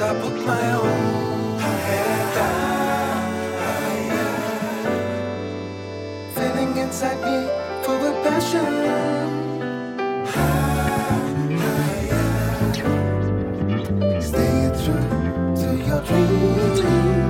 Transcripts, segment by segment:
Gotta put my own head down. Feeling inside me full of passion. Stay true to your dreams.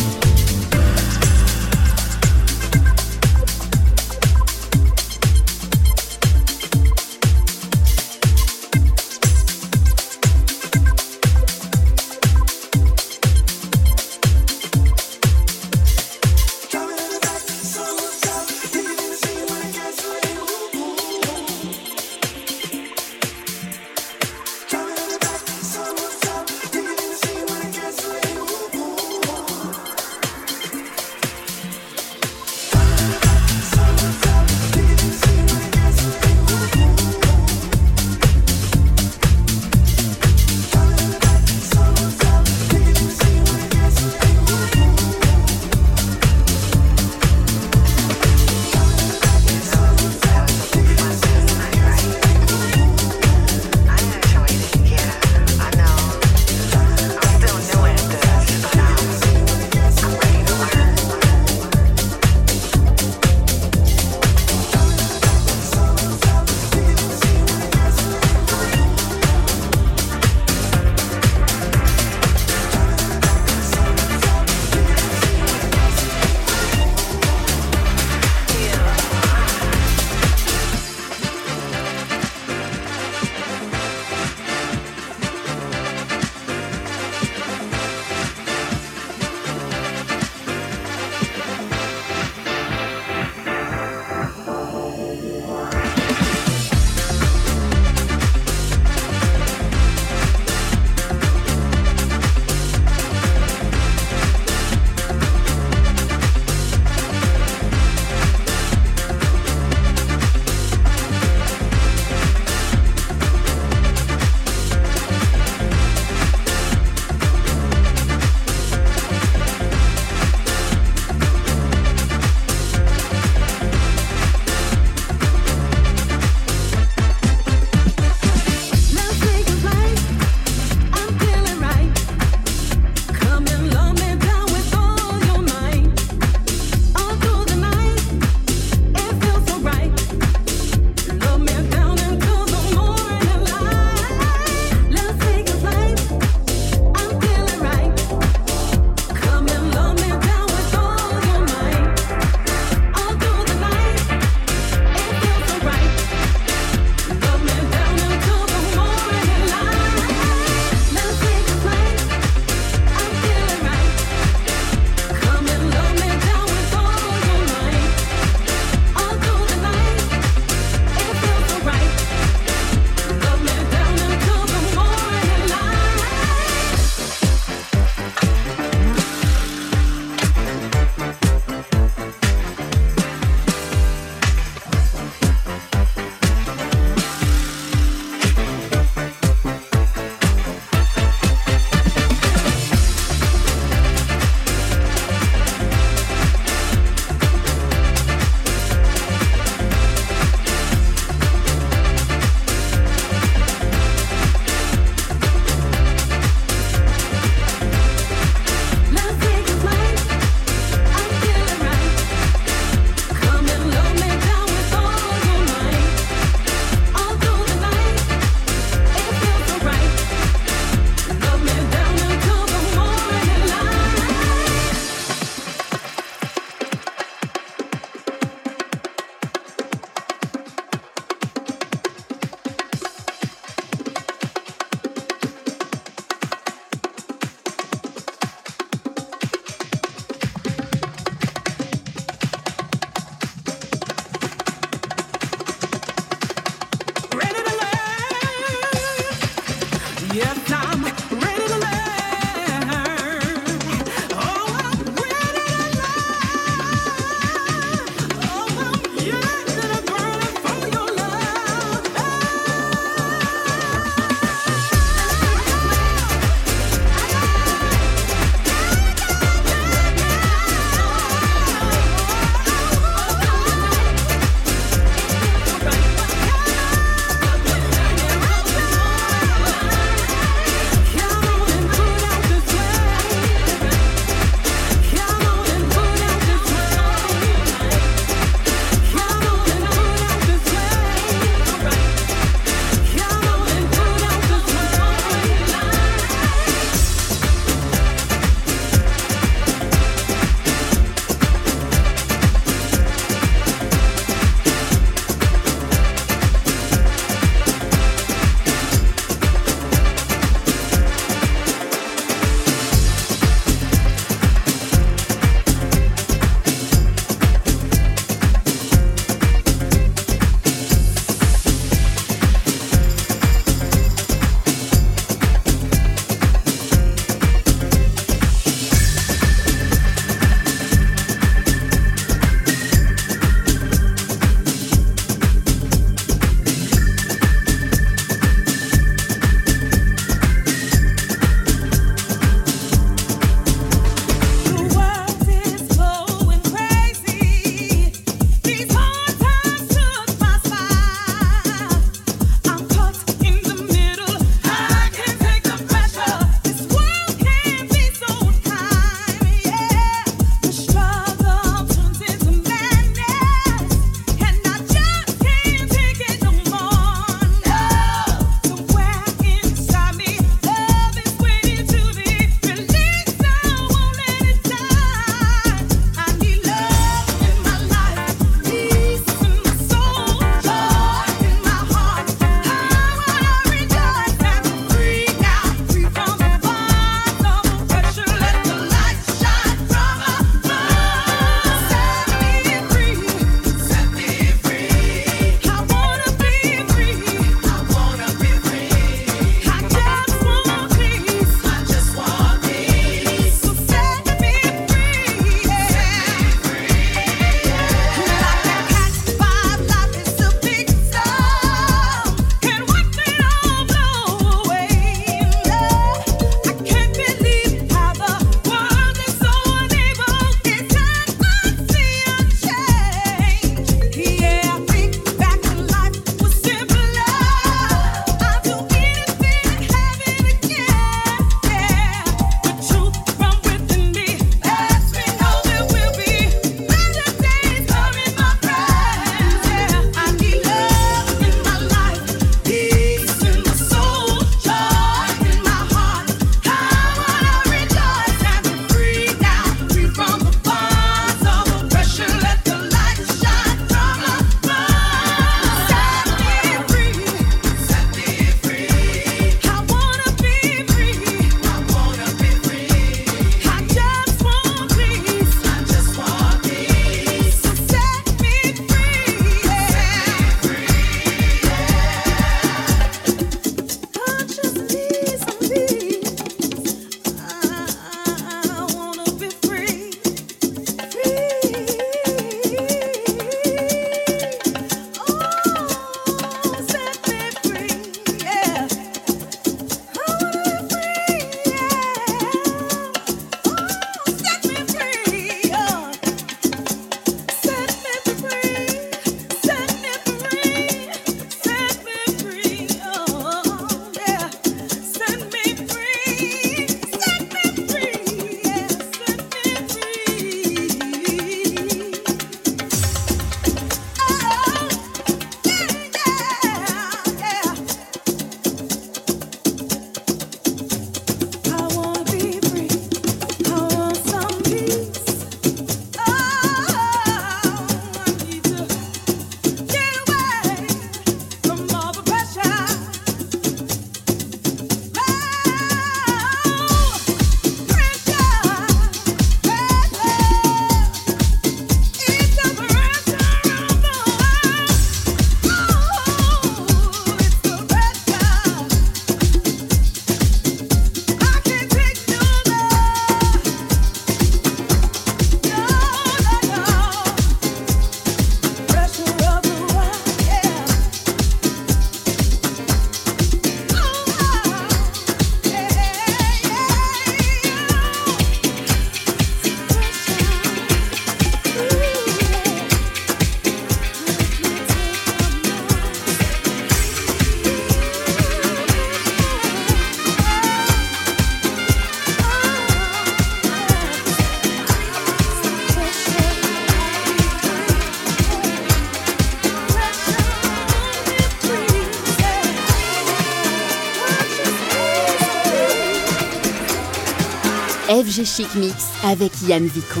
FG Chic Mix avec Yann Vico.